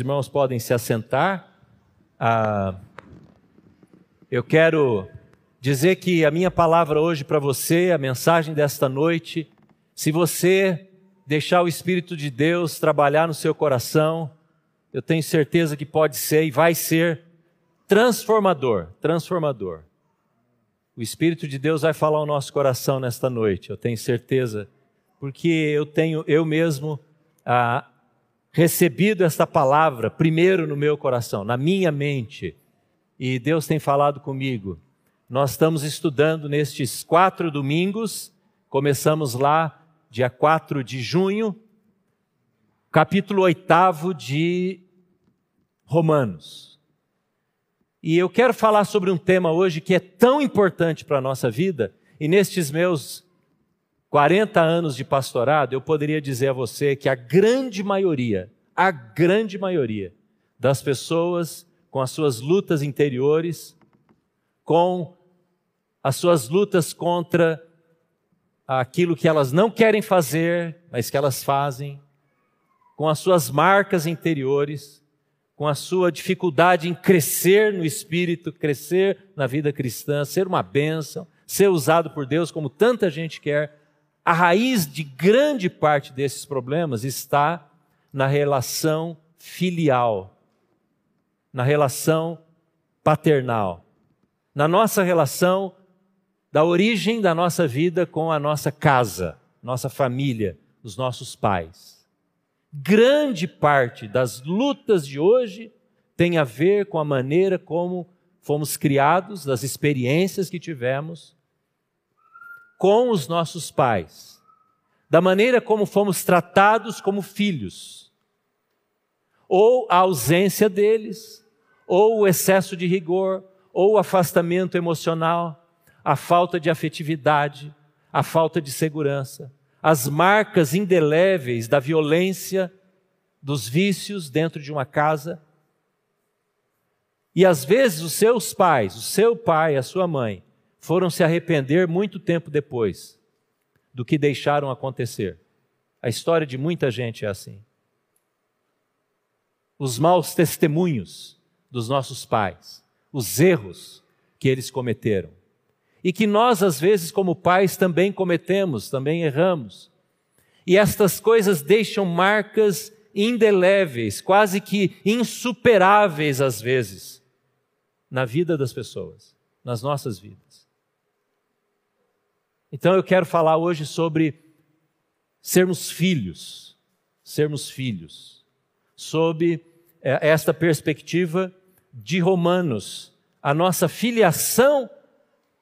Os irmãos podem se assentar. Ah, eu quero dizer que a minha palavra hoje para você, a mensagem desta noite, se você deixar o Espírito de Deus trabalhar no seu coração, eu tenho certeza que pode ser e vai ser transformador, transformador. O Espírito de Deus vai falar ao nosso coração nesta noite, eu tenho certeza, porque eu tenho eu mesmo ah, recebido esta palavra primeiro no meu coração, na minha mente, e Deus tem falado comigo. Nós estamos estudando nestes quatro domingos, começamos lá, dia 4 de junho, capítulo oitavo de Romanos. E eu quero falar sobre um tema hoje que é tão importante para a nossa vida, e nestes meus 40 anos de pastorado, eu poderia dizer a você que a grande maioria, a grande maioria das pessoas com as suas lutas interiores, com as suas lutas contra aquilo que elas não querem fazer, mas que elas fazem, com as suas marcas interiores, com a sua dificuldade em crescer no espírito, crescer na vida cristã, ser uma bênção, ser usado por Deus como tanta gente quer, a raiz de grande parte desses problemas está na relação filial, na relação paternal, na nossa relação da origem da nossa vida com a nossa casa, nossa família, os nossos pais. Grande parte das lutas de hoje tem a ver com a maneira como fomos criados, das experiências que tivemos, com os nossos pais, da maneira como fomos tratados como filhos, ou a ausência deles, ou o excesso de rigor, ou o afastamento emocional, a falta de afetividade, a falta de segurança, as marcas indeléveis da violência, dos vícios dentro de uma casa. E às vezes os seus pais, o seu pai, a sua mãe, foram se arrepender muito tempo depois do que deixaram acontecer. A história de muita gente é assim. Os maus testemunhos dos nossos pais, os erros que eles cometeram. E que nós, às vezes, como pais, também cometemos, também erramos. E estas coisas deixam marcas indeléveis, quase que insuperáveis, às vezes, na vida das pessoas, nas nossas vidas. Então eu quero falar hoje sobre sermos filhos, sermos filhos, sob eh, esta perspectiva de Romanos, a nossa filiação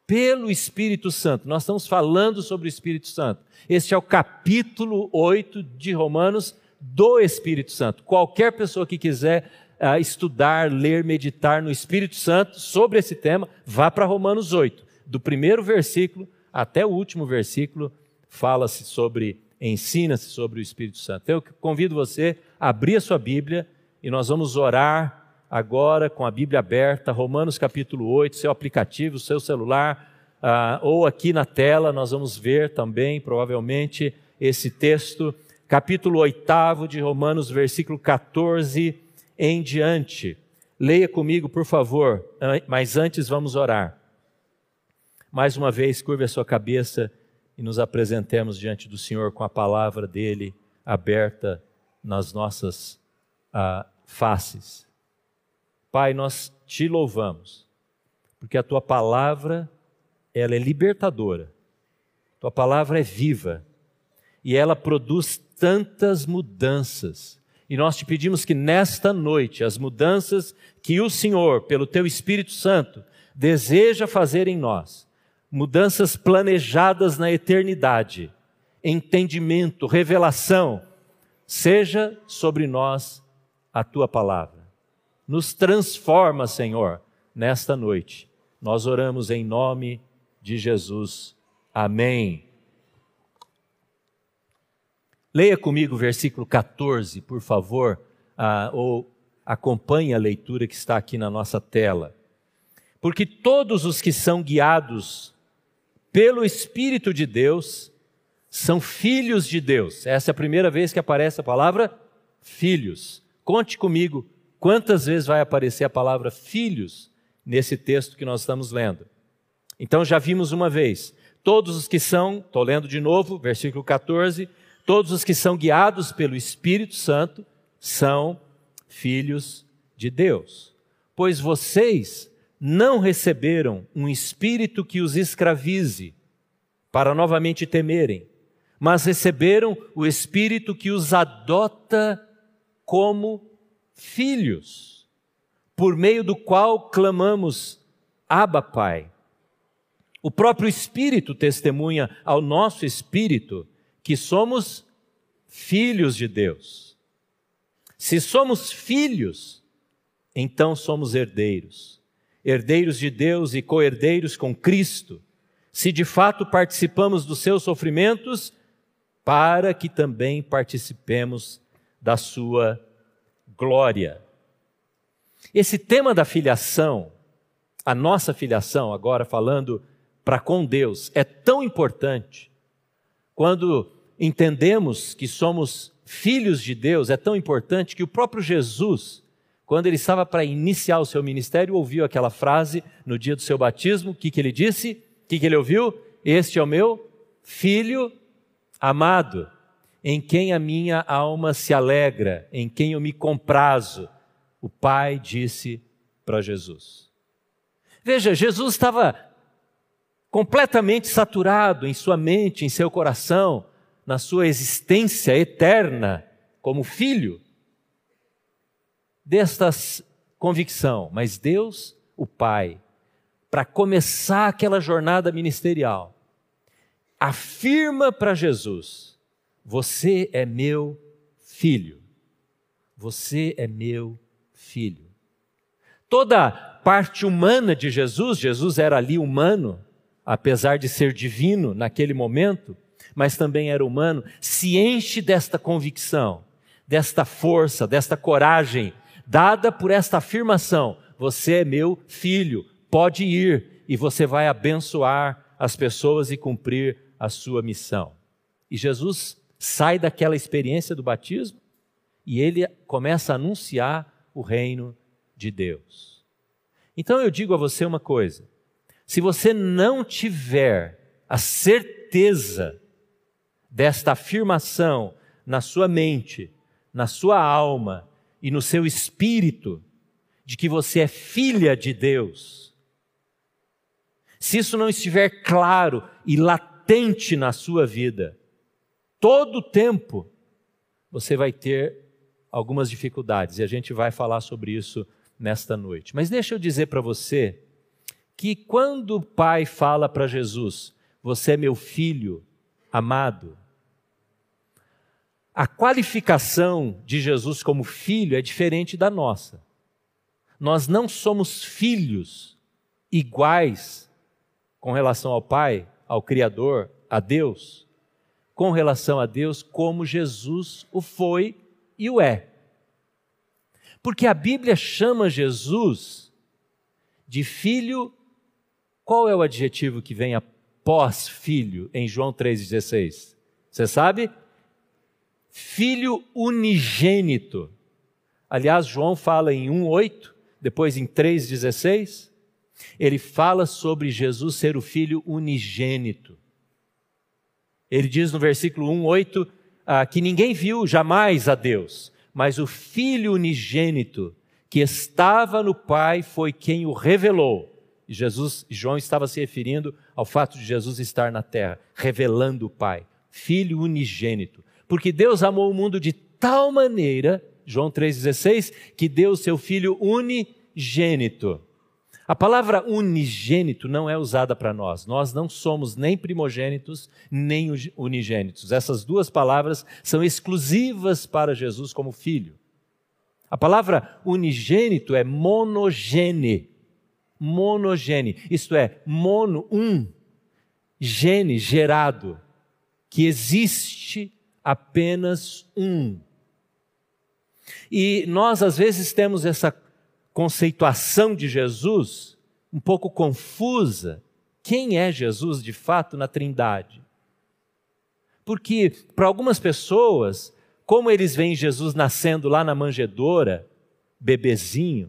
pelo Espírito Santo. Nós estamos falando sobre o Espírito Santo. Este é o capítulo 8 de Romanos do Espírito Santo. Qualquer pessoa que quiser uh, estudar, ler, meditar no Espírito Santo sobre esse tema, vá para Romanos 8, do primeiro versículo até o último versículo fala-se sobre, ensina-se sobre o Espírito Santo. Eu convido você a abrir a sua Bíblia e nós vamos orar agora com a Bíblia aberta, Romanos capítulo 8, seu aplicativo, seu celular, ah, ou aqui na tela, nós vamos ver também, provavelmente, esse texto, capítulo 8 de Romanos, versículo 14 em diante. Leia comigo, por favor, mas antes vamos orar. Mais uma vez, curve a sua cabeça e nos apresentemos diante do Senhor com a palavra dele aberta nas nossas ah, faces. Pai, nós te louvamos, porque a tua palavra ela é libertadora, tua palavra é viva e ela produz tantas mudanças. E nós te pedimos que nesta noite as mudanças que o Senhor, pelo teu Espírito Santo, deseja fazer em nós, mudanças planejadas na eternidade, entendimento, revelação, seja sobre nós a tua palavra. Nos transforma, Senhor, nesta noite. Nós oramos em nome de Jesus. Amém. Leia comigo o versículo 14, por favor, ah, ou acompanhe a leitura que está aqui na nossa tela. Porque todos os que são guiados pelo Espírito de Deus, são filhos de Deus. Essa é a primeira vez que aparece a palavra filhos, Conte comigo quantas vezes vai aparecer a palavra filhos nesse texto que nós estamos lendo. Então já vimos uma vez, todos os que são, estou lendo de novo, versículo 14, todos os que são guiados pelo Espírito Santo são filhos de Deus. Pois vocês não receberam um espírito que os escravize, para novamente temerem, mas receberam o espírito que os adota como filhos, por meio do qual clamamos: Abba, Pai. O próprio Espírito testemunha ao nosso espírito que somos filhos de Deus. Se somos filhos, então somos herdeiros, herdeiros de Deus e co-herdeiros com Cristo, se de fato participamos dos seus sofrimentos, para que também participemos da sua glória. Esse tema da filiação, a nossa filiação, agora falando para com Deus, é tão importante. Quando entendemos que somos filhos de Deus, é tão importante que o próprio Jesus, quando ele estava para iniciar o seu ministério, ouviu aquela frase no dia do seu batismo, o que, que ele disse? O que, que ele ouviu? Este é o meu filho amado em quem a minha alma se alegra, em quem eu me comprazo. O Pai disse para Jesus. Veja, Jesus estava completamente saturado em sua mente, em seu coração, na sua existência eterna como filho desta convicção, mas Deus, o Pai, para começar aquela jornada ministerial, afirma para Jesus: você é meu filho. Você é meu filho. Toda parte humana de Jesus, Jesus era ali humano, apesar de ser divino naquele momento, mas também era humano, se enche desta convicção, desta força, desta coragem, dada por esta afirmação: Você é meu filho, pode ir e você vai abençoar as pessoas e cumprir a sua missão. E Jesus sai daquela experiência do batismo e ele começa a anunciar o reino de Deus. Então eu digo a você uma coisa: se você não tiver a certeza desta afirmação na sua mente, na sua alma e no seu espírito, de que você é filha de Deus, se isso não estiver claro e latente na sua vida, todo o tempo, você vai ter algumas dificuldades e a gente vai falar sobre isso nesta noite. Mas deixa eu dizer para você que quando o Pai fala para Jesus, você é meu filho amado, a qualificação de Jesus como filho é diferente da nossa. Nós não somos filhos iguais com relação ao Pai, ao Criador, a Deus com relação a Deus como Jesus o foi e o é. Porque a Bíblia chama Jesus de filho. Qual é o adjetivo que vem após filho em João 3,16? Você sabe? Filho unigênito. Aliás, João fala em 1,8, depois em 3,16. Ele fala sobre Jesus ser o filho unigênito. Ele diz no versículo 1, 8, ah, que ninguém viu jamais a Deus, mas o Filho unigênito que estava no Pai foi quem o revelou. Jesus, João estava se referindo ao fato de Jesus estar na terra, revelando o Pai, Filho unigênito. Porque Deus amou o mundo de tal maneira, João 3,16, que deu o seu Filho unigênito a palavra unigênito não é usada para nós. Nós não somos nem primogênitos, nem unigênitos. Essas duas palavras são exclusivas para Jesus como filho. A palavra unigênito é monogene. Monogene, isto é, mono, um, gene, gerado, que existe apenas um. E nós, às vezes, temos essa conceituação de Jesus um pouco confusa. Quem é Jesus de fato na Trindade? Porque para algumas pessoas, como eles veem Jesus nascendo lá na manjedoura, bebezinho,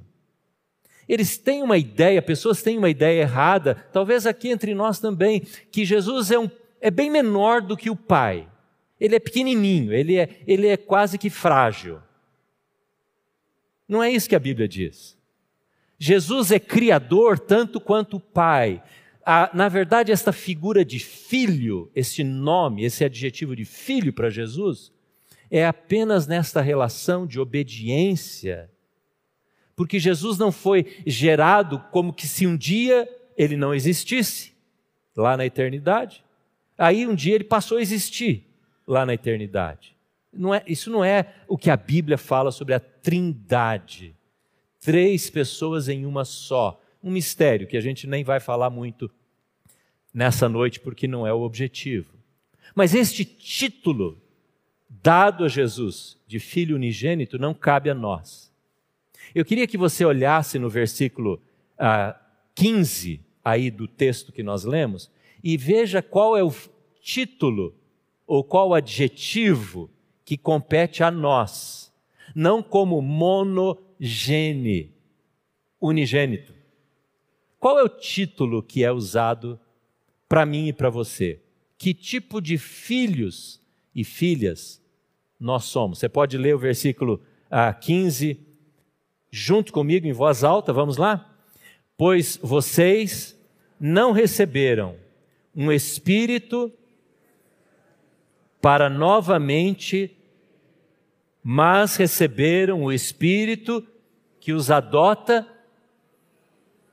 eles têm uma ideia, pessoas têm uma ideia errada, talvez aqui entre nós também, que Jesus é, um, é bem menor do que o Pai. Ele é pequenininho, ele é, ele é quase que frágil. Não é isso que a Bíblia diz. Jesus é criador tanto quanto o Pai. A, na verdade, esta figura de filho, esse nome, esse adjetivo de filho para Jesus, é apenas nesta relação de obediência. Porque Jesus não foi gerado como que se um dia ele não existisse, lá na eternidade. Aí um dia ele passou a existir, lá na eternidade. Não é, isso não é o que a Bíblia fala sobre a trindade. Três pessoas em uma só. Um mistério que a gente nem vai falar muito nessa noite, porque não é o objetivo. Mas este título dado a Jesus de filho unigênito não cabe a nós. Eu queria que você olhasse no versículo ah, 15 aí do texto que nós lemos e veja qual é o título ou qual adjetivo que compete a nós, não como monogene, unigênito. Qual é o título que é usado para mim e para você? Que tipo de filhos e filhas nós somos? Você pode ler o versículo ah, 15 junto comigo em voz alta, vamos lá? Pois vocês não receberam um espírito para novamente, mas receberam o espírito que os adota.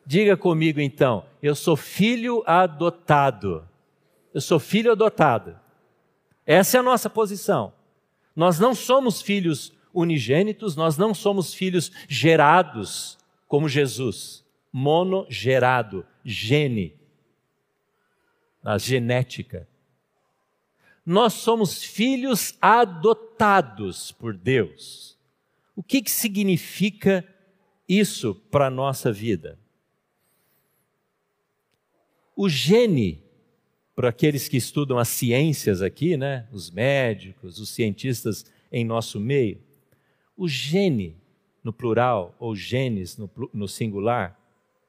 Diga comigo então, eu sou filho adotado. Eu sou filho adotado. Essa é a nossa posição. Nós não somos filhos unigênitos, nós não somos filhos gerados como Jesus, monogerado, gene, a genética. Nós somos filhos adotados por Deus. O que, que significa isso para a nossa vida? O gene, para aqueles que estudam as ciências aqui, né? os médicos, os cientistas em nosso meio, o gene no plural, ou genes no, no singular,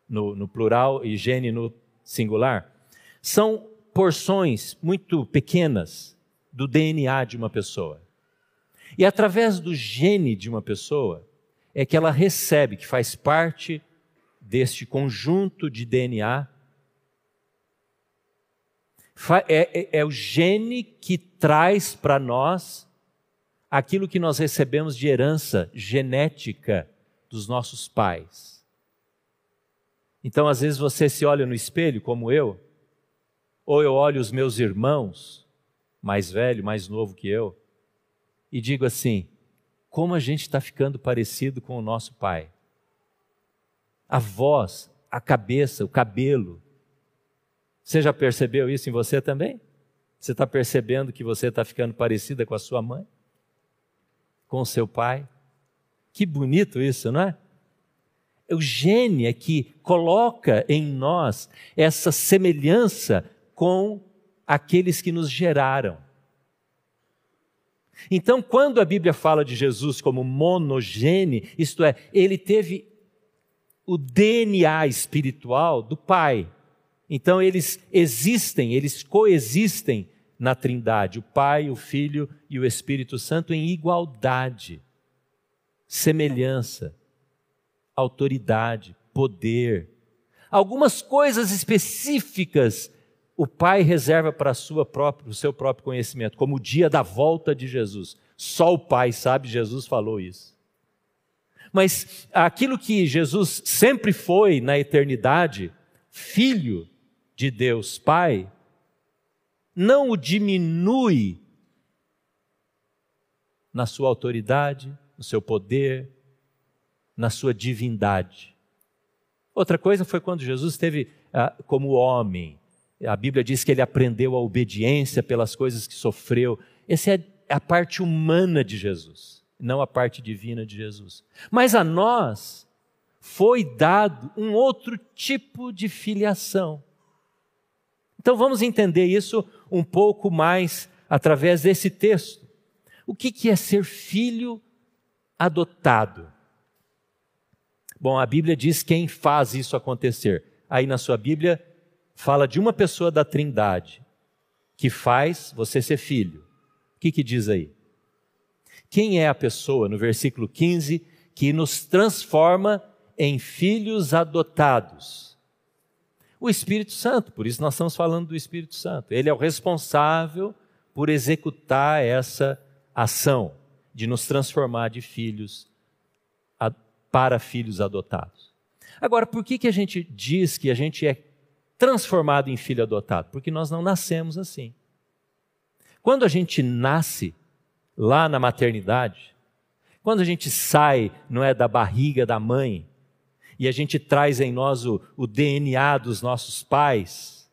no, no plural e gene no singular, são porções muito pequenas do DNA de uma pessoa. E através do gene de uma pessoa é que ela recebe, que faz parte deste conjunto de DNA. É, é, é o gene que traz para nós aquilo que nós recebemos de herança genética dos nossos pais. Então, às vezes, você se olha no espelho, como eu, ou eu olho os meus irmãos, mais velho, mais novo que eu, e digo assim: como a gente está ficando parecido com o nosso pai. A voz, a cabeça, o cabelo. Você já percebeu isso em você também? Você está percebendo que você está ficando parecida com a sua mãe? Com o seu pai? Que bonito isso, não é? O gene é que coloca em nós essa semelhança com aqueles que nos geraram. Então, quando a Bíblia fala de Jesus como monogene, isto é, ele teve o DNA espiritual do Pai. Então, eles existem, eles coexistem na Trindade, o Pai, o Filho e o Espírito Santo em igualdade, semelhança, autoridade, poder. Algumas coisas específicas o Pai reserva para o seu próprio conhecimento, como o dia da volta de Jesus. Só o Pai sabe, Jesus falou isso. Mas aquilo que Jesus sempre foi na eternidade, filho de Deus Pai, não o diminui na sua autoridade, no seu poder, na sua divindade. Outra coisa foi quando Jesus esteve ah, como homem, a Bíblia diz que ele aprendeu a obediência pelas coisas que sofreu. Essa é a parte humana de Jesus, não a parte divina de Jesus. Mas a nós foi dado um outro tipo de filiação. Então vamos entender isso um pouco mais através desse texto. O que, que é ser filho adotado? Bom, a Bíblia diz quem faz isso acontecer. Aí na sua Bíblia fala de uma pessoa da Trindade que faz você ser filho. O que, que diz aí? Quem é a pessoa, no versículo 15, que nos transforma em filhos adotados? O Espírito Santo, por isso nós estamos falando do Espírito Santo. Ele é o responsável por executar essa ação de nos transformar de filhos para filhos adotados. Agora, por que, que a gente diz que a gente é transformado em filho adotado? Porque nós não nascemos assim. Quando a gente nasce lá na maternidade, quando a gente sai, não é, da barriga da mãe, e a gente traz em nós o, o DNA dos nossos pais,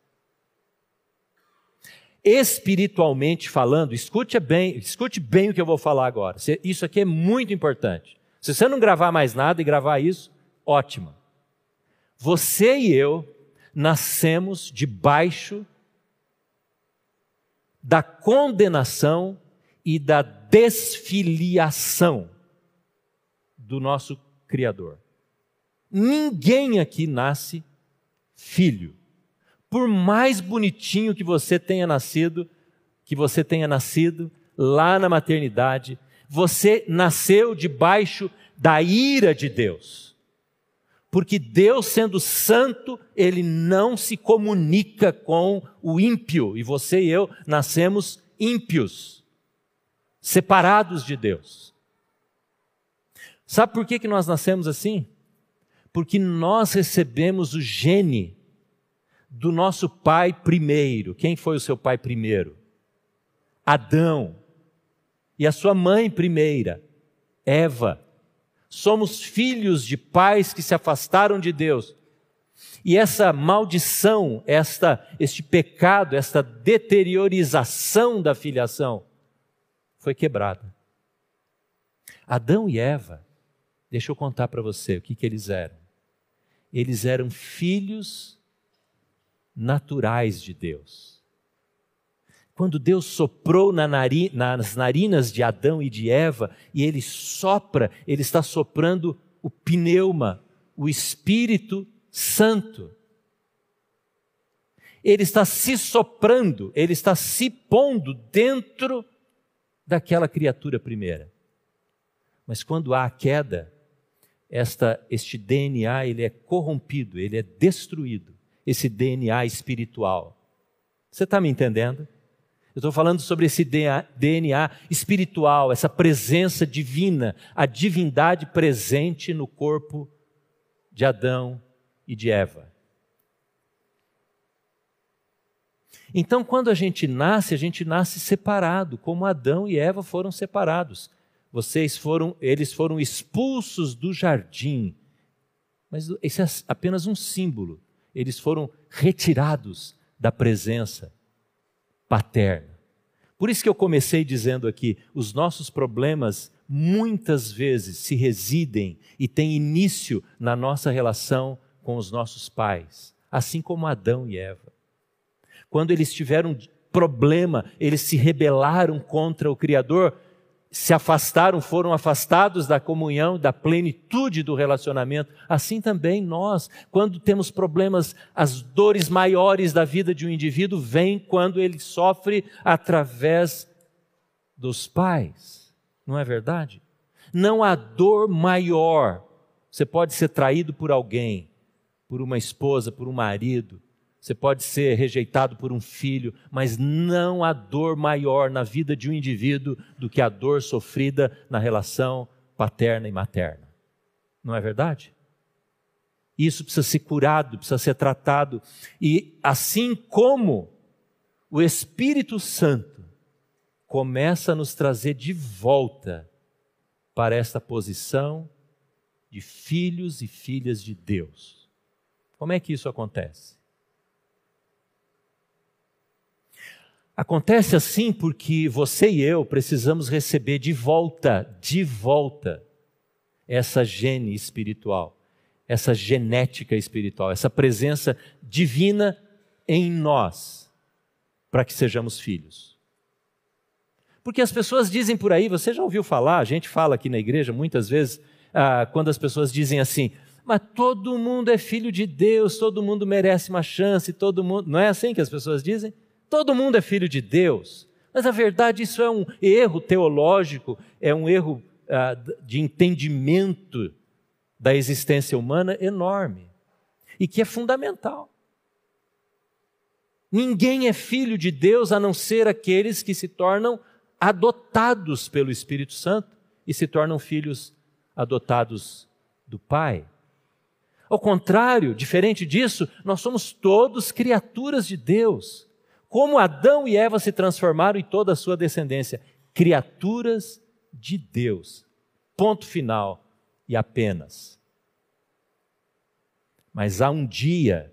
espiritualmente falando, escute bem, escute bem o que eu vou falar agora. Isso aqui é muito importante. Se você não gravar mais nada e gravar isso, ótimo. Você e eu nascemos debaixo da condenação e da desfiliação do nosso Criador. Ninguém aqui nasce filho. Por mais bonitinho que você tenha nascido, que você tenha nascido lá na maternidade, você nasceu debaixo da ira de Deus. Porque Deus, sendo santo, ele não se comunica com o ímpio, e você e eu nascemos ímpios, separados de Deus. Sabe por que, que nós nascemos assim? Porque nós recebemos o gene do nosso pai primeiro. Quem foi o seu pai primeiro? Adão. E a sua mãe primeira, Eva. Somos filhos de pais que se afastaram de Deus. E essa maldição, esta, este pecado, esta deteriorização da filiação foi quebrada. Adão e Eva, deixa eu contar para você o que, que eles eram. Eles eram filhos naturais de Deus. Quando Deus soprou na nari, nas narinas de Adão e de Eva, e ele sopra, ele está soprando o pneuma, o Espírito Santo. Ele está se soprando, ele está se pondo dentro daquela criatura primeira. Mas quando há a queda, esta, este DNA ele é corrompido, ele é destruído, esse DNA espiritual. Você está me entendendo? Eu estou falando sobre esse DNA espiritual, essa presença divina, a divindade presente no corpo de Adão e de Eva. Então, quando a gente nasce, a gente nasce separado, como Adão e Eva foram separados. Vocês foram, eles foram expulsos do jardim. Mas esse é apenas um símbolo. Eles foram retirados da presença paterna. Por isso que eu comecei dizendo aqui: os nossos problemas muitas vezes se residem e têm início na nossa relação com os nossos pais, assim como Adão e Eva. Quando eles tiveram problema, eles se rebelaram contra o Criador, se afastaram, foram afastados da comunhão, da plenitude do relacionamento. Assim também nós, quando temos problemas, as dores maiores da vida de um indivíduo vêm quando ele sofre através dos pais. Não é verdade? Não há dor maior. Você pode ser traído por alguém, por uma esposa, por um marido, você pode ser rejeitado por um filho, mas não há dor maior na vida de um indivíduo do que a dor sofrida na relação paterna e materna. Não é verdade? Isso precisa ser curado, precisa ser tratado. E assim como o Espírito Santo começa a nos trazer de volta para esta posição de filhos e filhas de Deus. Como é que isso acontece? Acontece assim porque você e eu precisamos receber de volta, de volta, essa gene espiritual, essa genética espiritual, essa presença divina em nós, para que sejamos filhos. Porque as pessoas dizem por aí, você já ouviu falar, a gente fala aqui na igreja muitas vezes, ah, quando as pessoas dizem assim, mas todo mundo é filho de Deus, todo mundo merece uma chance, todo mundo. Não é assim que as pessoas dizem? Todo mundo é filho de Deus. Mas na verdade isso é um erro teológico, é um erro ah, de entendimento da existência humana enorme e que é fundamental. Ninguém é filho de Deus a não ser aqueles que se tornam adotados pelo Espírito Santo e se tornam filhos adotados do Pai. Ao contrário, diferente disso, nós somos todos criaturas de Deus. Como Adão e Eva se transformaram em toda a sua descendência, criaturas de Deus. Ponto final e apenas. Mas há um dia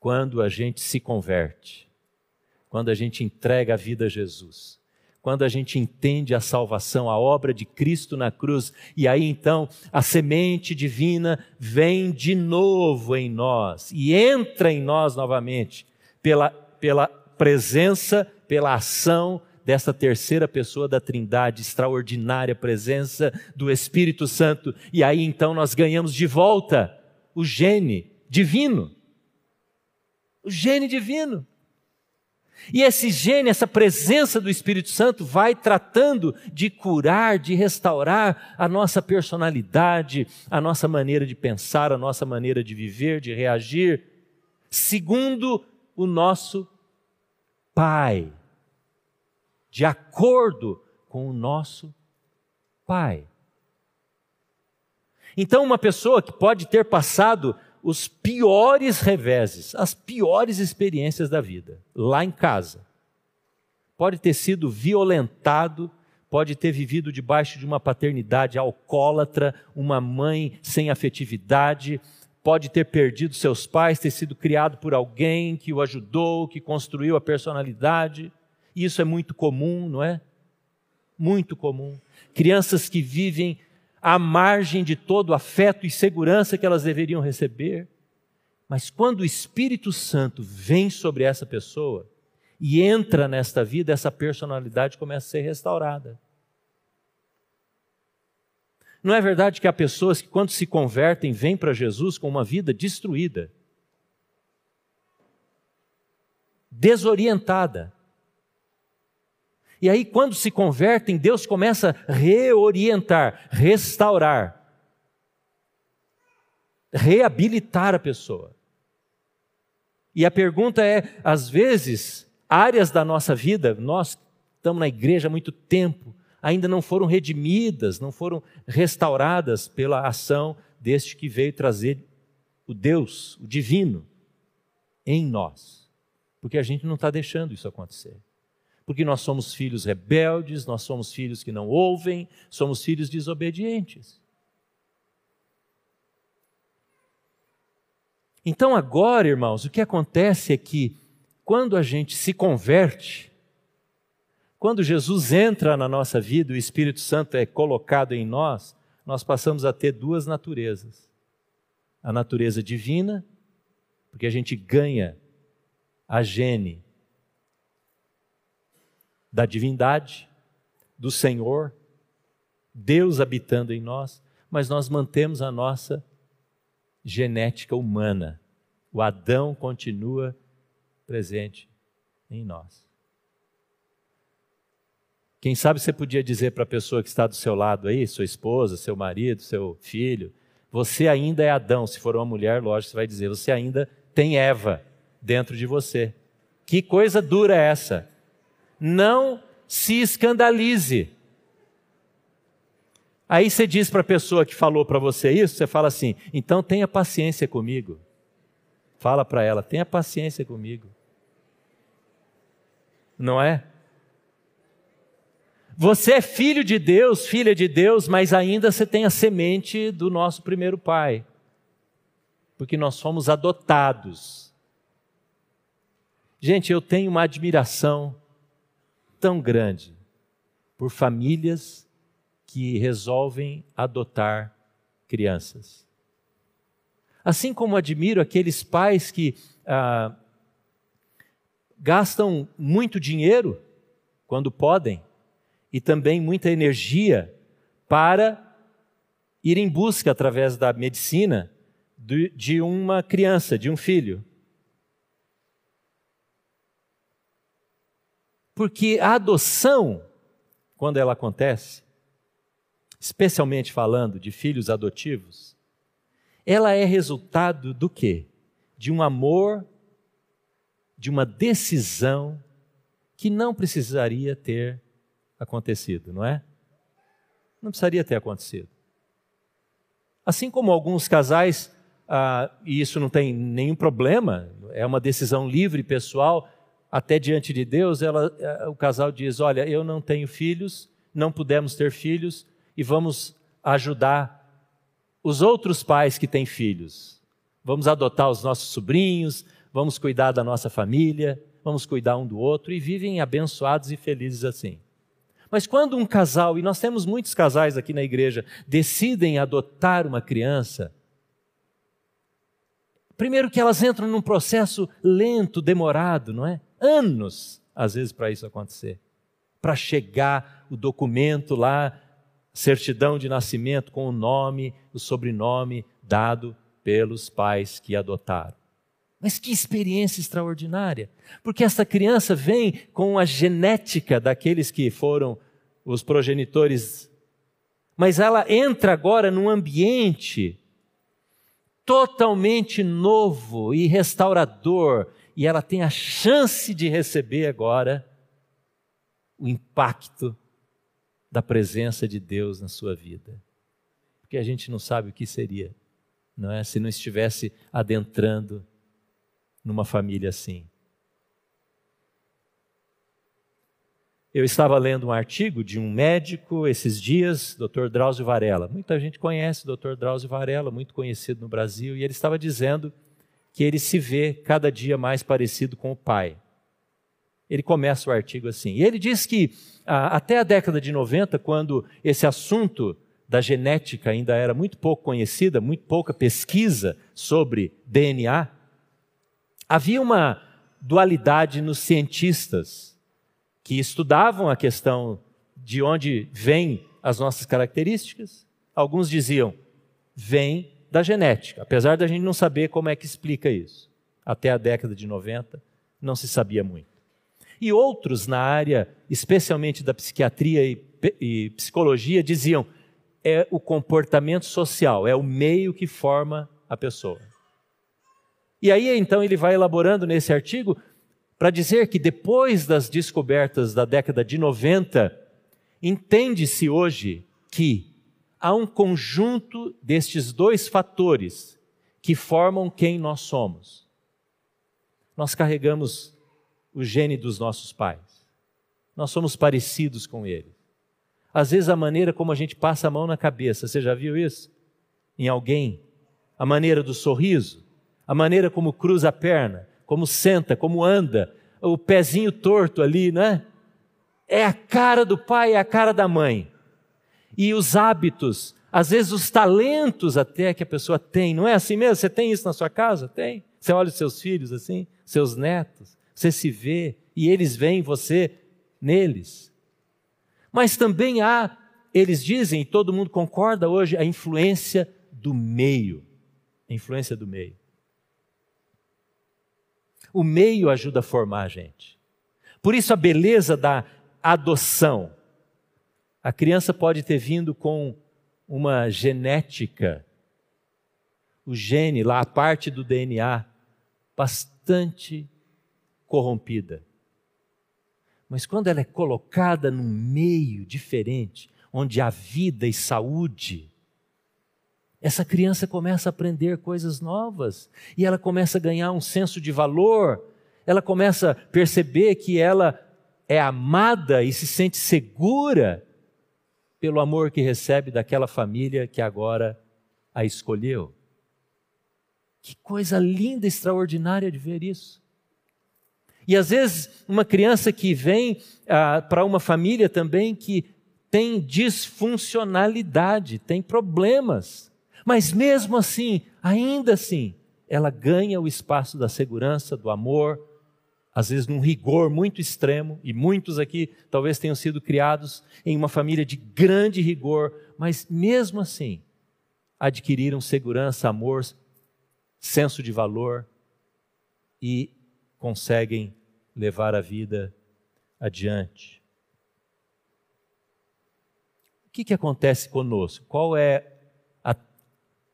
quando a gente se converte, quando a gente entrega a vida a Jesus, quando a gente entende a salvação, a obra de Cristo na cruz, e aí então a semente divina vem de novo em nós e entra em nós novamente pela, pela presença, pela ação dessa terceira pessoa da Trindade, extraordinária presença do Espírito Santo, e aí então nós ganhamos de volta o gene divino o gene divino. E esse gene, essa presença do Espírito Santo vai tratando de curar, de restaurar a nossa personalidade, a nossa maneira de pensar, a nossa maneira de viver, de reagir, segundo o nosso Pai, de acordo com o nosso Pai. Então, uma pessoa que pode ter passado os piores reveses, as piores experiências da vida, lá em casa. Pode ter sido violentado, pode ter vivido debaixo de uma paternidade alcoólatra, uma mãe sem afetividade, pode ter perdido seus pais, ter sido criado por alguém que o ajudou, que construiu a personalidade. Isso é muito comum, não é? Muito comum. Crianças que vivem à margem de todo afeto e segurança que elas deveriam receber. Mas quando o Espírito Santo vem sobre essa pessoa e entra nesta vida, essa personalidade começa a ser restaurada. Não é verdade que há pessoas que, quando se convertem, vêm para Jesus com uma vida destruída, desorientada, e aí, quando se convertem, Deus começa a reorientar, restaurar, reabilitar a pessoa. E a pergunta é: às vezes, áreas da nossa vida, nós estamos na igreja há muito tempo, ainda não foram redimidas, não foram restauradas pela ação deste que veio trazer o Deus, o divino, em nós. Porque a gente não está deixando isso acontecer porque nós somos filhos rebeldes, nós somos filhos que não ouvem, somos filhos desobedientes. Então, agora, irmãos, o que acontece é que, quando a gente se converte, quando Jesus entra na nossa vida, o Espírito Santo é colocado em nós, nós passamos a ter duas naturezas: a natureza divina, porque a gente ganha a gene da divindade, do Senhor, Deus habitando em nós, mas nós mantemos a nossa genética humana. O Adão continua presente em nós. Quem sabe você podia dizer para a pessoa que está do seu lado aí, sua esposa, seu marido, seu filho, você ainda é Adão. Se for uma mulher, lógico, você vai dizer, você ainda tem Eva dentro de você. Que coisa dura é essa? não se escandalize. Aí você diz para a pessoa que falou para você isso, você fala assim: então tenha paciência comigo. Fala para ela: tenha paciência comigo. Não é? Você é filho de Deus, filha de Deus, mas ainda você tem a semente do nosso primeiro pai. Porque nós fomos adotados. Gente, eu tenho uma admiração tão grande por famílias que resolvem adotar crianças. Assim como admiro aqueles pais que ah, gastam muito dinheiro quando podem, e também muita energia para ir em busca, através da medicina, de uma criança, de um filho. Porque a adoção, quando ela acontece, especialmente falando de filhos adotivos, ela é resultado do quê? De um amor, de uma decisão que não precisaria ter acontecido, não é? Não precisaria ter acontecido. Assim como alguns casais, ah, e isso não tem nenhum problema, é uma decisão livre, pessoal, até diante de Deus, ela, eh, o casal diz: Olha, eu não tenho filhos, não pudemos ter filhos, e vamos ajudar os outros pais que têm filhos. Vamos adotar os nossos sobrinhos, vamos cuidar da nossa família, vamos cuidar um do outro e vivem abençoados e felizes assim. Mas quando um casal, e nós temos muitos casais aqui na igreja, decidem adotar uma criança, primeiro que elas entram num processo lento, demorado, não é? anos, às vezes, para isso acontecer. Para chegar o documento lá, certidão de nascimento com o nome, o sobrenome dado pelos pais que adotaram. Mas que experiência extraordinária! Porque essa criança vem com a genética daqueles que foram os progenitores, mas ela entra agora num ambiente totalmente novo e restaurador e ela tem a chance de receber agora o impacto da presença de Deus na sua vida. Porque a gente não sabe o que seria, não é? Se não estivesse adentrando numa família assim. Eu estava lendo um artigo de um médico esses dias, Dr. Drauzio Varela. Muita gente conhece o Dr. Drauzio Varela, muito conhecido no Brasil, e ele estava dizendo que ele se vê cada dia mais parecido com o pai. Ele começa o artigo assim. E ele diz que até a década de 90, quando esse assunto da genética ainda era muito pouco conhecida, muito pouca pesquisa sobre DNA, havia uma dualidade nos cientistas que estudavam a questão de onde vêm as nossas características. Alguns diziam, vem da genética, apesar da gente não saber como é que explica isso. Até a década de 90 não se sabia muito. E outros na área, especialmente da psiquiatria e, e psicologia, diziam é o comportamento social, é o meio que forma a pessoa. E aí então ele vai elaborando nesse artigo para dizer que depois das descobertas da década de 90, entende-se hoje que há um conjunto destes dois fatores que formam quem nós somos. Nós carregamos o gene dos nossos pais. Nós somos parecidos com eles. Às vezes a maneira como a gente passa a mão na cabeça, você já viu isso? Em alguém? A maneira do sorriso, a maneira como cruza a perna, como senta, como anda, o pezinho torto ali, né? É a cara do pai, é a cara da mãe e os hábitos, às vezes os talentos até que a pessoa tem. Não é assim mesmo? Você tem isso na sua casa? Tem. Você olha os seus filhos assim, seus netos, você se vê e eles veem você neles. Mas também há, eles dizem, e todo mundo concorda hoje, a influência do meio. A influência do meio. O meio ajuda a formar a gente. Por isso a beleza da adoção a criança pode ter vindo com uma genética, o gene, lá a parte do DNA, bastante corrompida. Mas quando ela é colocada num meio diferente, onde há vida e saúde, essa criança começa a aprender coisas novas e ela começa a ganhar um senso de valor, ela começa a perceber que ela é amada e se sente segura pelo amor que recebe daquela família que agora a escolheu. Que coisa linda, extraordinária de ver isso. E às vezes, uma criança que vem ah, para uma família também que tem disfuncionalidade, tem problemas, mas mesmo assim, ainda assim, ela ganha o espaço da segurança, do amor, às vezes num rigor muito extremo, e muitos aqui talvez tenham sido criados em uma família de grande rigor, mas mesmo assim adquiriram segurança, amor, senso de valor e conseguem levar a vida adiante. O que, que acontece conosco? Qual é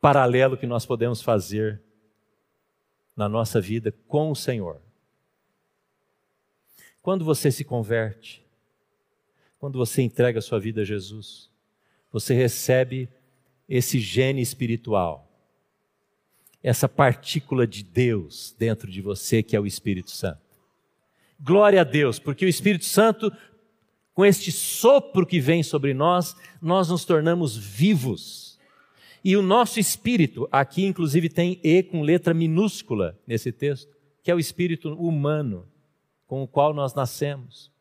paralelo que nós podemos fazer na nossa vida com o Senhor? Quando você se converte, quando você entrega a sua vida a Jesus, você recebe esse gene espiritual, essa partícula de Deus dentro de você que é o Espírito Santo. Glória a Deus, porque o Espírito Santo, com este sopro que vem sobre nós, nós nos tornamos vivos. E o nosso espírito, aqui inclusive tem E com letra minúscula nesse texto, que é o espírito humano com o qual nós nascemos.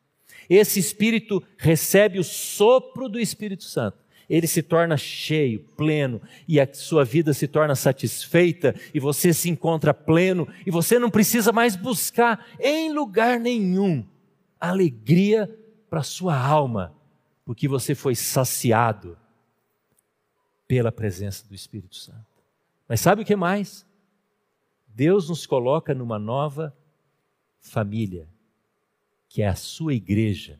Esse espírito recebe o sopro do Espírito Santo. Ele se torna cheio, pleno, e a sua vida se torna satisfeita, e você se encontra pleno, e você não precisa mais buscar em lugar nenhum alegria para sua alma, porque você foi saciado pela presença do Espírito Santo. Mas sabe o que mais? Deus nos coloca numa nova família que é a sua igreja,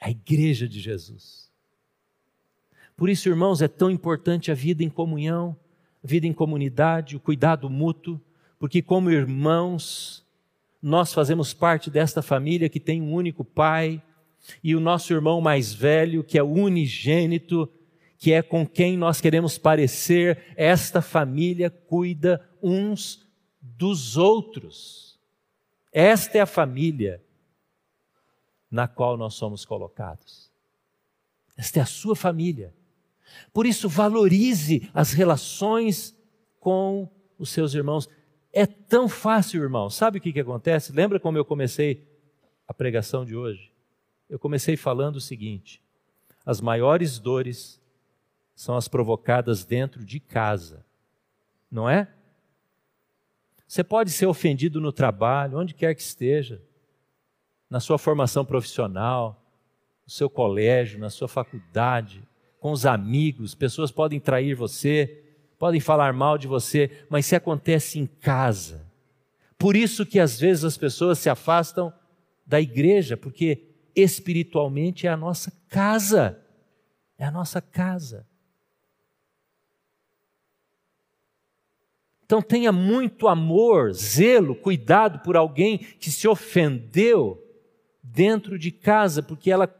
a igreja de Jesus. Por isso, irmãos, é tão importante a vida em comunhão, a vida em comunidade, o cuidado mútuo, porque, como irmãos, nós fazemos parte desta família que tem um único pai, e o nosso irmão mais velho, que é o unigênito, que é com quem nós queremos parecer, esta família cuida uns dos outros. Esta é a família na qual nós somos colocados. Esta é a sua família. Por isso, valorize as relações com os seus irmãos. É tão fácil, irmão. Sabe o que, que acontece? Lembra como eu comecei a pregação de hoje? Eu comecei falando o seguinte: as maiores dores são as provocadas dentro de casa, não é? Você pode ser ofendido no trabalho, onde quer que esteja, na sua formação profissional, no seu colégio, na sua faculdade, com os amigos, pessoas podem trair você, podem falar mal de você, mas se acontece em casa. Por isso que às vezes as pessoas se afastam da igreja, porque espiritualmente é a nossa casa. É a nossa casa. Então tenha muito amor, zelo, cuidado por alguém que se ofendeu dentro de casa, porque ela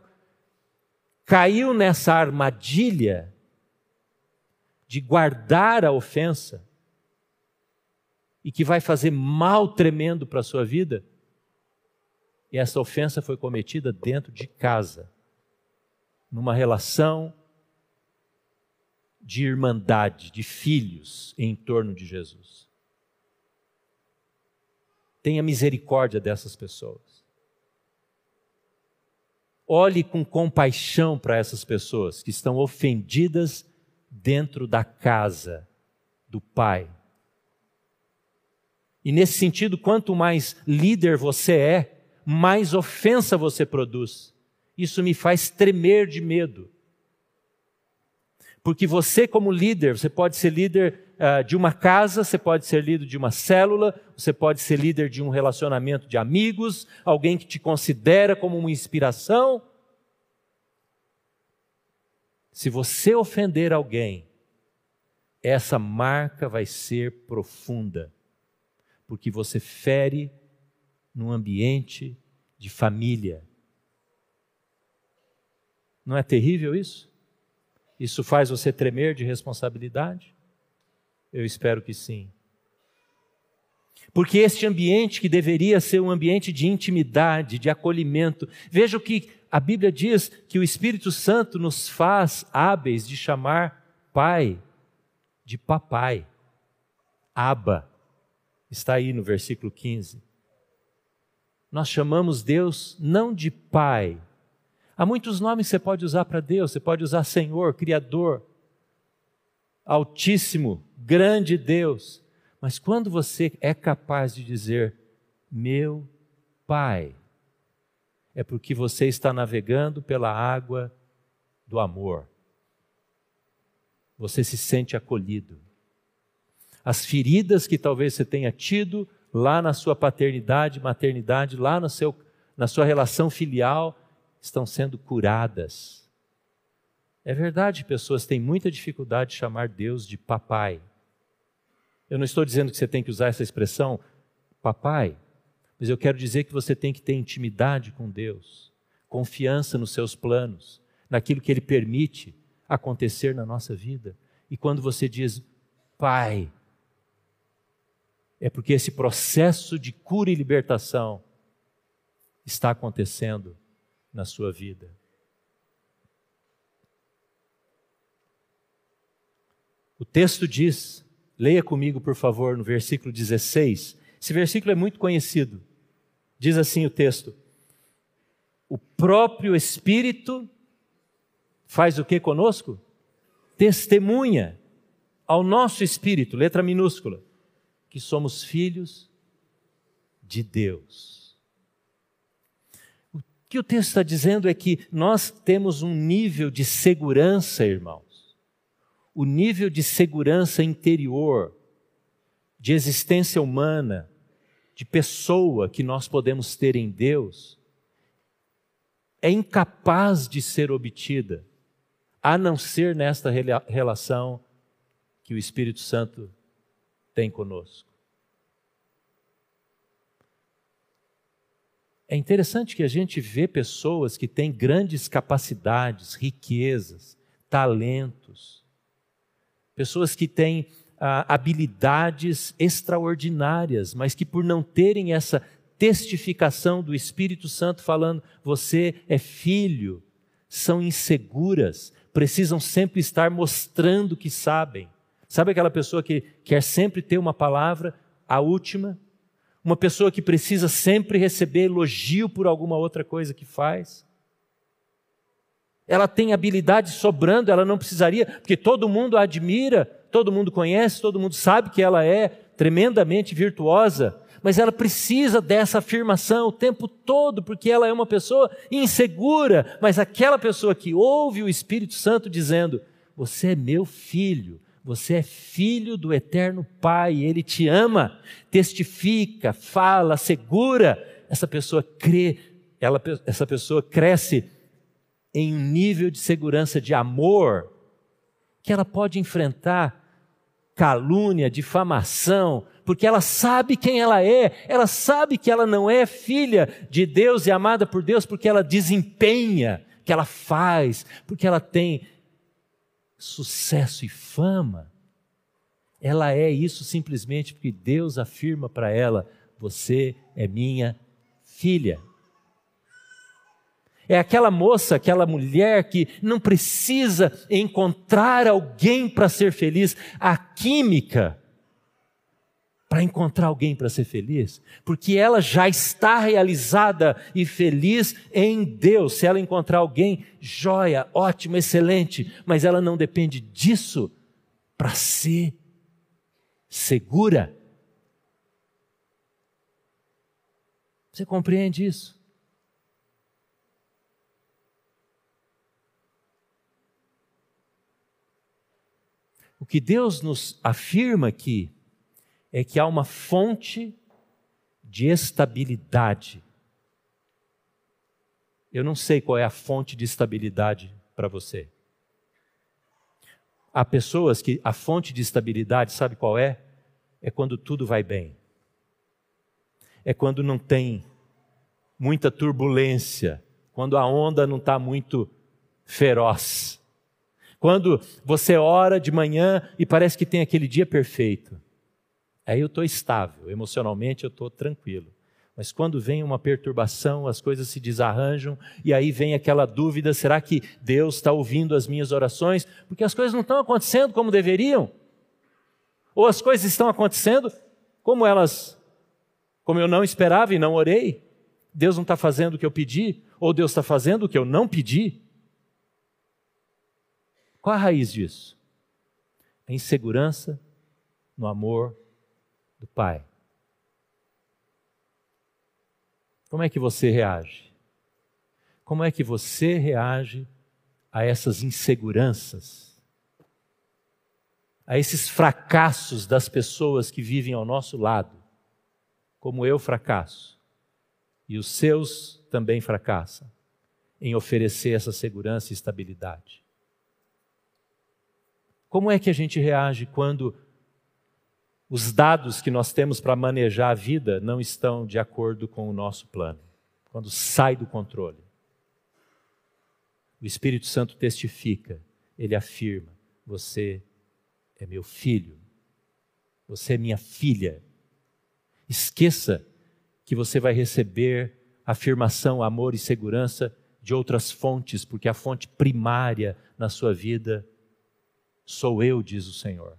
caiu nessa armadilha de guardar a ofensa e que vai fazer mal tremendo para a sua vida. E essa ofensa foi cometida dentro de casa, numa relação de irmandade, de filhos em torno de Jesus. Tenha misericórdia dessas pessoas. Olhe com compaixão para essas pessoas que estão ofendidas dentro da casa do Pai. E nesse sentido, quanto mais líder você é, mais ofensa você produz. Isso me faz tremer de medo. Porque você, como líder, você pode ser líder uh, de uma casa, você pode ser líder de uma célula, você pode ser líder de um relacionamento de amigos, alguém que te considera como uma inspiração. Se você ofender alguém, essa marca vai ser profunda, porque você fere num ambiente de família. Não é terrível isso? Isso faz você tremer de responsabilidade? Eu espero que sim. Porque este ambiente que deveria ser um ambiente de intimidade, de acolhimento, veja o que a Bíblia diz que o Espírito Santo nos faz hábeis de chamar pai de papai. Aba. Está aí no versículo 15. Nós chamamos Deus não de pai, Há muitos nomes que você pode usar para Deus, você pode usar Senhor, Criador, Altíssimo, Grande Deus. Mas quando você é capaz de dizer meu Pai. É porque você está navegando pela água do amor. Você se sente acolhido. As feridas que talvez você tenha tido lá na sua paternidade, maternidade, lá no seu, na sua relação filial, estão sendo curadas. É verdade, pessoas têm muita dificuldade de chamar Deus de papai. Eu não estou dizendo que você tem que usar essa expressão, papai, mas eu quero dizer que você tem que ter intimidade com Deus, confiança nos seus planos, naquilo que Ele permite acontecer na nossa vida. E quando você diz, Pai, é porque esse processo de cura e libertação está acontecendo na sua vida. O texto diz, leia comigo por favor, no versículo 16. Esse versículo é muito conhecido. Diz assim o texto: O próprio Espírito faz o que conosco? Testemunha ao nosso espírito, letra minúscula, que somos filhos de Deus. O que o texto está dizendo é que nós temos um nível de segurança, irmãos, o nível de segurança interior, de existência humana, de pessoa que nós podemos ter em Deus é incapaz de ser obtida, a não ser nesta relação que o Espírito Santo tem conosco. É interessante que a gente vê pessoas que têm grandes capacidades, riquezas, talentos, pessoas que têm ah, habilidades extraordinárias, mas que por não terem essa testificação do Espírito Santo falando, você é filho, são inseguras, precisam sempre estar mostrando que sabem. Sabe aquela pessoa que quer sempre ter uma palavra, a última? Uma pessoa que precisa sempre receber elogio por alguma outra coisa que faz? Ela tem habilidade sobrando, ela não precisaria, porque todo mundo a admira, todo mundo conhece, todo mundo sabe que ela é tremendamente virtuosa, mas ela precisa dessa afirmação o tempo todo, porque ela é uma pessoa insegura, mas aquela pessoa que ouve o Espírito Santo dizendo: Você é meu filho, você é filho do eterno Pai, ele te ama, testifica, fala, segura. Essa pessoa crê, ela, essa pessoa cresce em um nível de segurança, de amor, que ela pode enfrentar calúnia, difamação, porque ela sabe quem ela é, ela sabe que ela não é filha de Deus e amada por Deus, porque ela desempenha, que ela faz, porque ela tem sucesso e fama. Ela é isso simplesmente porque Deus afirma para ela: Você é minha filha. É aquela moça, aquela mulher que não precisa encontrar alguém para ser feliz. A química para encontrar alguém para ser feliz, porque ela já está realizada e feliz em Deus. Se ela encontrar alguém, joia, ótimo, excelente, mas ela não depende disso para ser segura. Você compreende isso? O que Deus nos afirma aqui é que há uma fonte de estabilidade. Eu não sei qual é a fonte de estabilidade para você. Há pessoas que a fonte de estabilidade, sabe qual é? É quando tudo vai bem. É quando não tem muita turbulência, quando a onda não está muito feroz. Quando você ora de manhã e parece que tem aquele dia perfeito. Aí eu estou estável, emocionalmente eu estou tranquilo. Mas quando vem uma perturbação, as coisas se desarranjam, e aí vem aquela dúvida: será que Deus está ouvindo as minhas orações? Porque as coisas não estão acontecendo como deveriam. Ou as coisas estão acontecendo como elas, como eu não esperava e não orei. Deus não está fazendo o que eu pedi, ou Deus está fazendo o que eu não pedi. Qual a raiz disso? A insegurança no amor do Pai. Como é que você reage? Como é que você reage a essas inseguranças? A esses fracassos das pessoas que vivem ao nosso lado, como eu fracasso, e os seus também fracassam em oferecer essa segurança e estabilidade. Como é que a gente reage quando os dados que nós temos para manejar a vida não estão de acordo com o nosso plano? Quando sai do controle. O Espírito Santo testifica, ele afirma: Você é meu filho, você é minha filha. Esqueça que você vai receber afirmação, amor e segurança de outras fontes, porque a fonte primária na sua vida sou eu, diz o Senhor.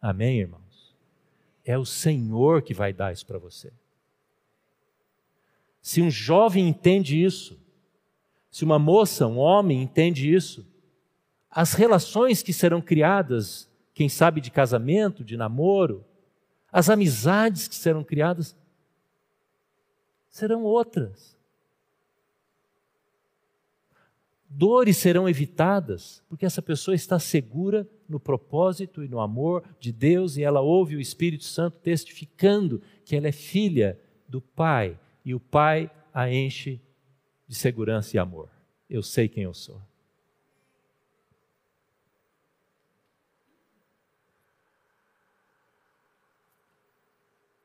Amém, irmãos? É o Senhor que vai dar isso para você. Se um jovem entende isso, se uma moça, um homem entende isso, as relações que serão criadas, quem sabe de casamento, de namoro, as amizades que serão criadas, serão outras. Dores serão evitadas, porque essa pessoa está segura no propósito e no amor de Deus e ela ouve o Espírito Santo testificando que ela é filha do Pai e o Pai a enche de segurança e amor. Eu sei quem eu sou.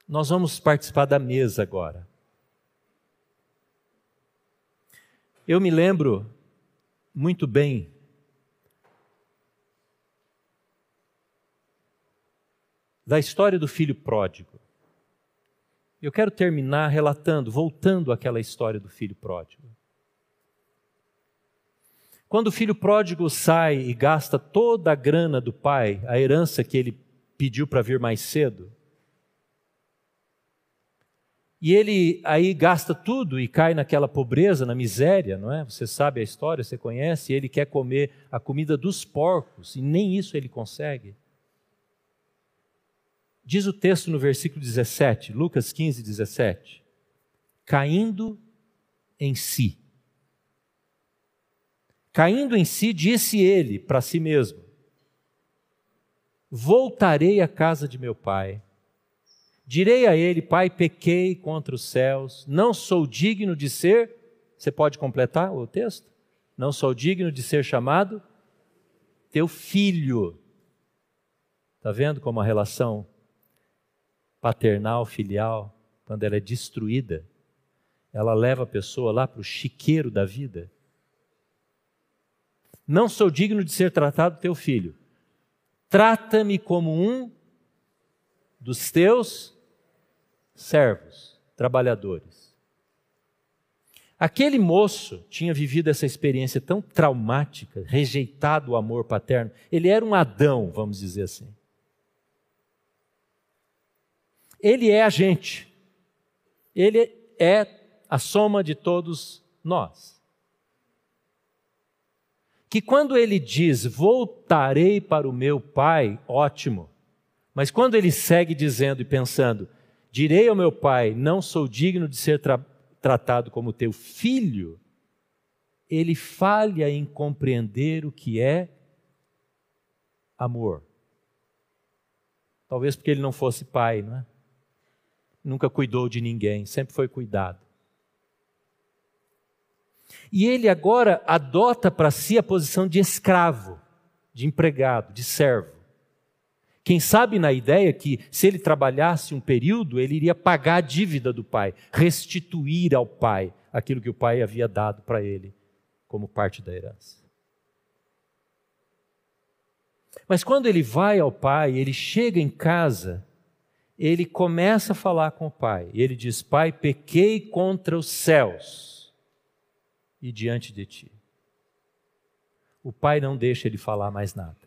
Nós vamos participar da mesa agora. Eu me lembro muito bem da história do filho pródigo. Eu quero terminar relatando, voltando àquela história do filho pródigo. Quando o filho pródigo sai e gasta toda a grana do pai, a herança que ele pediu para vir mais cedo, e ele aí gasta tudo e cai naquela pobreza, na miséria, não é? Você sabe a história, você conhece, ele quer comer a comida dos porcos, e nem isso ele consegue. Diz o texto no versículo 17, Lucas 15, 17: caindo em si. Caindo em si, disse ele para si mesmo: Voltarei à casa de meu pai. Direi a ele: Pai, pequei contra os céus, não sou digno de ser. Você pode completar o texto? Não sou digno de ser chamado teu filho. Está vendo como a relação paternal, filial, quando ela é destruída, ela leva a pessoa lá para o chiqueiro da vida. Não sou digno de ser tratado teu filho. Trata-me como um dos teus servos, trabalhadores. Aquele moço tinha vivido essa experiência tão traumática, rejeitado o amor paterno. Ele era um Adão, vamos dizer assim. Ele é a gente. Ele é a soma de todos nós. Que quando ele diz voltarei para o meu pai, ótimo. Mas quando ele segue dizendo e pensando, direi ao meu pai, não sou digno de ser tra tratado como teu filho, ele falha em compreender o que é amor. Talvez porque ele não fosse pai, não é? Nunca cuidou de ninguém, sempre foi cuidado. E ele agora adota para si a posição de escravo, de empregado, de servo. Quem sabe na ideia que se ele trabalhasse um período, ele iria pagar a dívida do pai, restituir ao pai aquilo que o pai havia dado para ele como parte da herança. Mas quando ele vai ao pai, ele chega em casa, ele começa a falar com o pai. E ele diz: Pai, pequei contra os céus e diante de ti. O pai não deixa ele falar mais nada.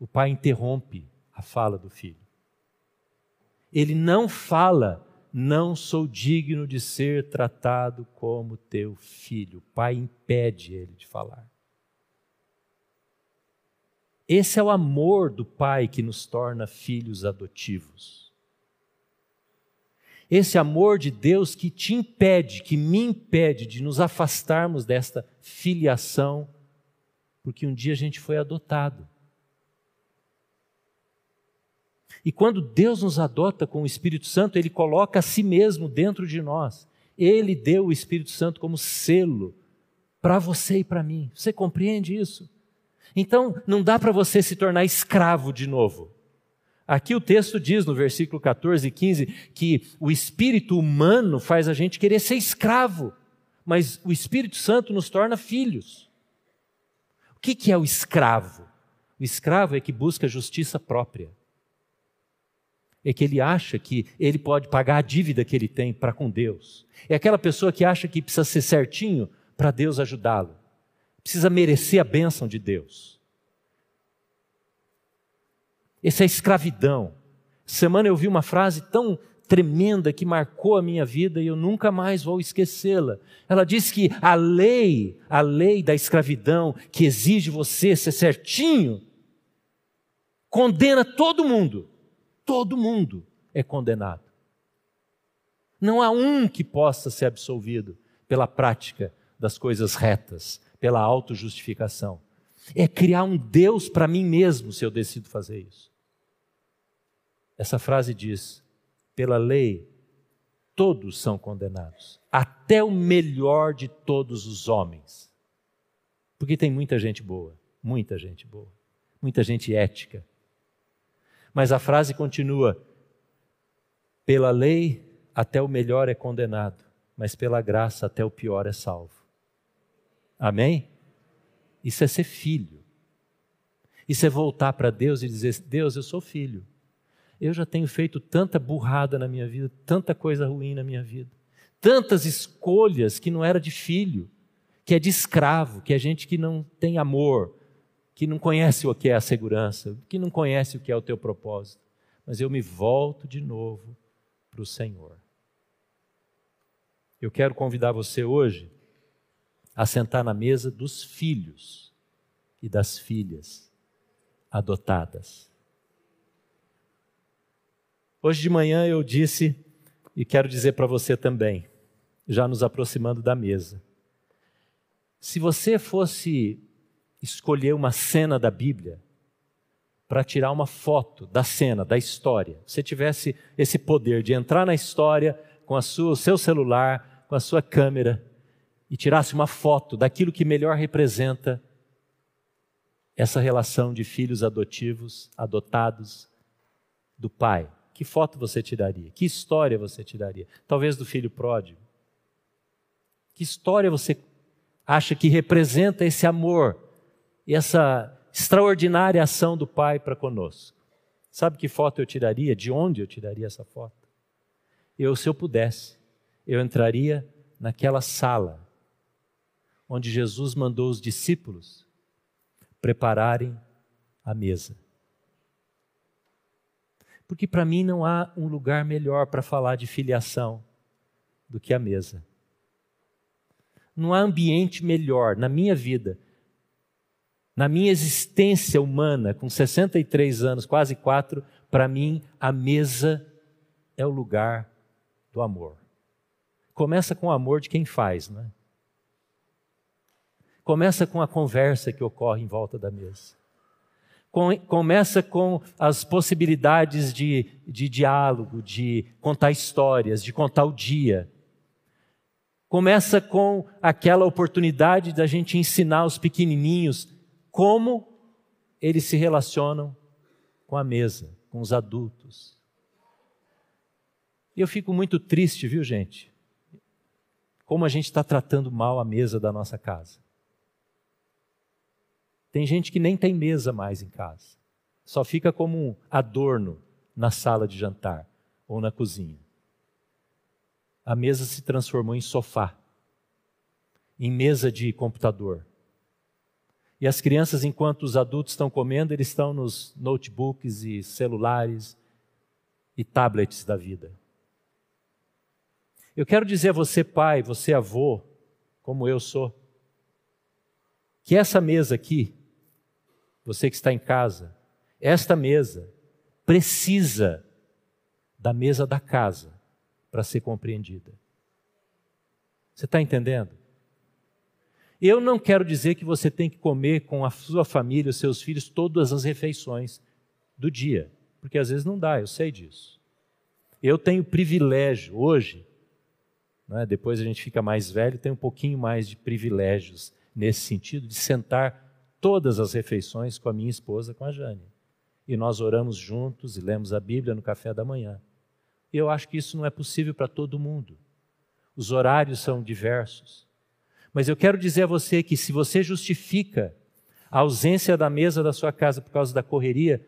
O pai interrompe a fala do filho. Ele não fala, não sou digno de ser tratado como teu filho. O pai impede ele de falar. Esse é o amor do Pai que nos torna filhos adotivos. Esse amor de Deus que te impede, que me impede de nos afastarmos desta filiação, porque um dia a gente foi adotado. E quando Deus nos adota com o Espírito Santo, Ele coloca a si mesmo dentro de nós. Ele deu o Espírito Santo como selo para você e para mim. Você compreende isso? Então, não dá para você se tornar escravo de novo. Aqui o texto diz no versículo 14 e 15 que o espírito humano faz a gente querer ser escravo, mas o Espírito Santo nos torna filhos. O que, que é o escravo? O escravo é que busca justiça própria. É que ele acha que ele pode pagar a dívida que ele tem para com Deus. É aquela pessoa que acha que precisa ser certinho para Deus ajudá-lo. Precisa merecer a bênção de Deus. Essa é escravidão. Semana eu vi uma frase tão tremenda que marcou a minha vida e eu nunca mais vou esquecê-la. Ela diz que a lei, a lei da escravidão, que exige você ser certinho, condena todo mundo. Todo mundo é condenado. Não há um que possa ser absolvido pela prática das coisas retas, pela autojustificação. É criar um Deus para mim mesmo se eu decido fazer isso. Essa frase diz: pela lei, todos são condenados, até o melhor de todos os homens. Porque tem muita gente boa, muita gente boa, muita gente ética. Mas a frase continua: pela lei, até o melhor é condenado, mas pela graça, até o pior é salvo. Amém? Isso é ser filho. Isso é voltar para Deus e dizer: Deus, eu sou filho. Eu já tenho feito tanta burrada na minha vida, tanta coisa ruim na minha vida, tantas escolhas que não era de filho, que é de escravo, que é gente que não tem amor, que não conhece o que é a segurança, que não conhece o que é o teu propósito. Mas eu me volto de novo para o Senhor. Eu quero convidar você hoje a sentar na mesa dos filhos e das filhas adotadas. Hoje de manhã eu disse, e quero dizer para você também, já nos aproximando da mesa. Se você fosse escolher uma cena da Bíblia para tirar uma foto da cena, da história, você tivesse esse poder de entrar na história com a sua, o seu celular, com a sua câmera e tirasse uma foto daquilo que melhor representa essa relação de filhos adotivos, adotados do pai. Que foto você tiraria? Que história você tiraria? Talvez do filho pródigo. Que história você acha que representa esse amor e essa extraordinária ação do Pai para conosco? Sabe que foto eu tiraria? De onde eu tiraria essa foto? Eu, se eu pudesse, eu entraria naquela sala onde Jesus mandou os discípulos prepararem a mesa. Porque para mim não há um lugar melhor para falar de filiação do que a mesa. Não há ambiente melhor na minha vida, na minha existência humana, com 63 anos, quase quatro, para mim a mesa é o lugar do amor. Começa com o amor de quem faz, não é? Começa com a conversa que ocorre em volta da mesa começa com as possibilidades de, de diálogo, de contar histórias, de contar o dia. Começa com aquela oportunidade da gente ensinar os pequenininhos como eles se relacionam com a mesa, com os adultos. E eu fico muito triste, viu, gente? Como a gente está tratando mal a mesa da nossa casa. Tem gente que nem tem mesa mais em casa. Só fica como um adorno na sala de jantar ou na cozinha. A mesa se transformou em sofá, em mesa de computador. E as crianças, enquanto os adultos estão comendo, eles estão nos notebooks e celulares e tablets da vida. Eu quero dizer a você, pai, você, avô, como eu sou, que essa mesa aqui você que está em casa, esta mesa precisa da mesa da casa para ser compreendida. Você está entendendo? Eu não quero dizer que você tem que comer com a sua família, os seus filhos, todas as refeições do dia, porque às vezes não dá, eu sei disso. Eu tenho privilégio hoje, né, depois a gente fica mais velho, tem um pouquinho mais de privilégios nesse sentido, de sentar todas as refeições com a minha esposa, com a Jane. E nós oramos juntos e lemos a Bíblia no café da manhã. E eu acho que isso não é possível para todo mundo. Os horários são diversos. Mas eu quero dizer a você que se você justifica a ausência da mesa da sua casa por causa da correria,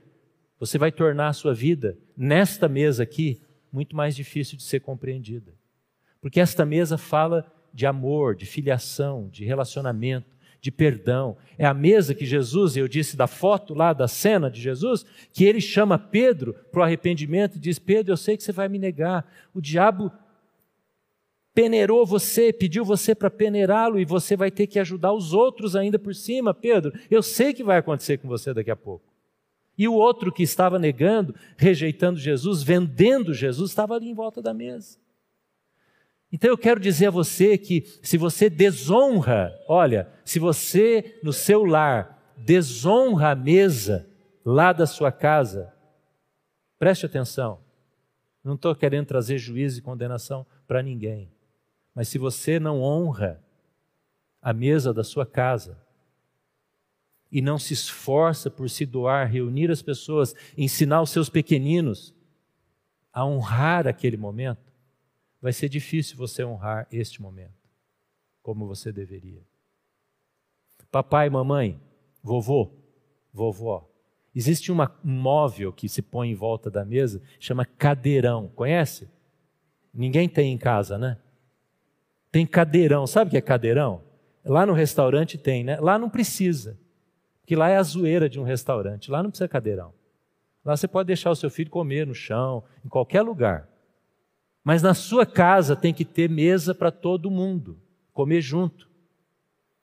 você vai tornar a sua vida, nesta mesa aqui, muito mais difícil de ser compreendida. Porque esta mesa fala de amor, de filiação, de relacionamento, de perdão. É a mesa que Jesus, eu disse da foto lá, da cena de Jesus, que ele chama Pedro para o arrependimento e diz: Pedro, eu sei que você vai me negar. O diabo peneirou você, pediu você para peneirá-lo e você vai ter que ajudar os outros ainda por cima, Pedro. Eu sei que vai acontecer com você daqui a pouco. E o outro que estava negando, rejeitando Jesus, vendendo Jesus, estava ali em volta da mesa. Então eu quero dizer a você que se você desonra, olha, se você no seu lar desonra a mesa lá da sua casa, preste atenção, não estou querendo trazer juízo e condenação para ninguém, mas se você não honra a mesa da sua casa, e não se esforça por se doar, reunir as pessoas, ensinar os seus pequeninos a honrar aquele momento, vai ser difícil você honrar este momento como você deveria. Papai, mamãe, vovô, vovó. Existe uma, um móvel que se põe em volta da mesa, chama cadeirão. Conhece? Ninguém tem em casa, né? Tem cadeirão. Sabe o que é cadeirão? Lá no restaurante tem, né? Lá não precisa. Porque lá é a zoeira de um restaurante. Lá não precisa cadeirão. Lá você pode deixar o seu filho comer no chão, em qualquer lugar. Mas na sua casa tem que ter mesa para todo mundo, comer junto,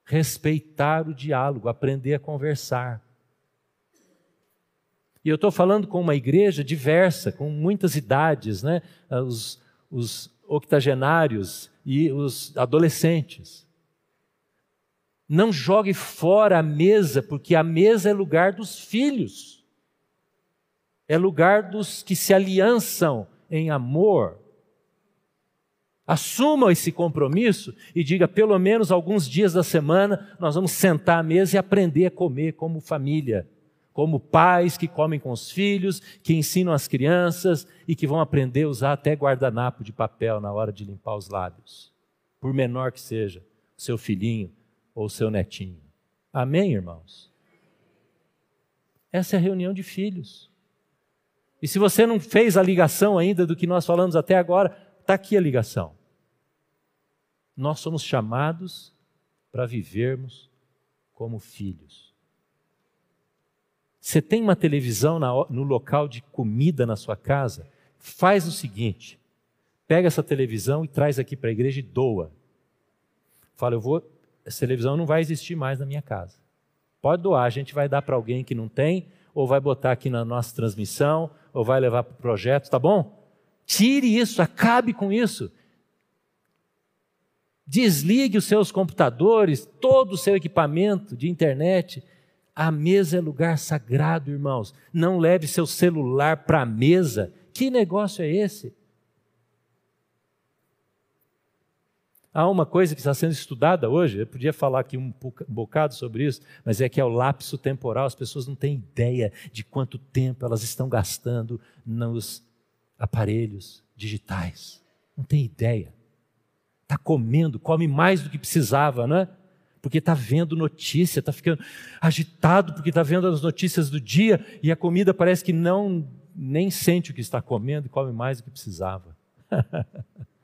respeitar o diálogo, aprender a conversar. E eu estou falando com uma igreja diversa, com muitas idades, né? os, os octogenários e os adolescentes. Não jogue fora a mesa, porque a mesa é lugar dos filhos, é lugar dos que se aliançam em amor. Assuma esse compromisso e diga, pelo menos alguns dias da semana, nós vamos sentar à mesa e aprender a comer como família, como pais que comem com os filhos, que ensinam as crianças e que vão aprender a usar até guardanapo de papel na hora de limpar os lábios, por menor que seja, seu filhinho ou seu netinho. Amém, irmãos? Essa é a reunião de filhos. E se você não fez a ligação ainda do que nós falamos até agora, está aqui a ligação nós somos chamados para vivermos como filhos. Você tem uma televisão no local de comida na sua casa? Faz o seguinte: pega essa televisão e traz aqui para a igreja e doa. Fala, eu vou, essa televisão não vai existir mais na minha casa. Pode doar, a gente vai dar para alguém que não tem, ou vai botar aqui na nossa transmissão, ou vai levar para o projeto, tá bom? Tire isso, acabe com isso. Desligue os seus computadores, todo o seu equipamento de internet. A mesa é lugar sagrado, irmãos. Não leve seu celular para a mesa. Que negócio é esse? Há uma coisa que está sendo estudada hoje, eu podia falar aqui um bocado sobre isso, mas é que é o lapso temporal. As pessoas não têm ideia de quanto tempo elas estão gastando nos aparelhos digitais. Não tem ideia. Está comendo, come mais do que precisava, né? Porque está vendo notícia, está ficando agitado porque está vendo as notícias do dia e a comida parece que não nem sente o que está comendo e come mais do que precisava.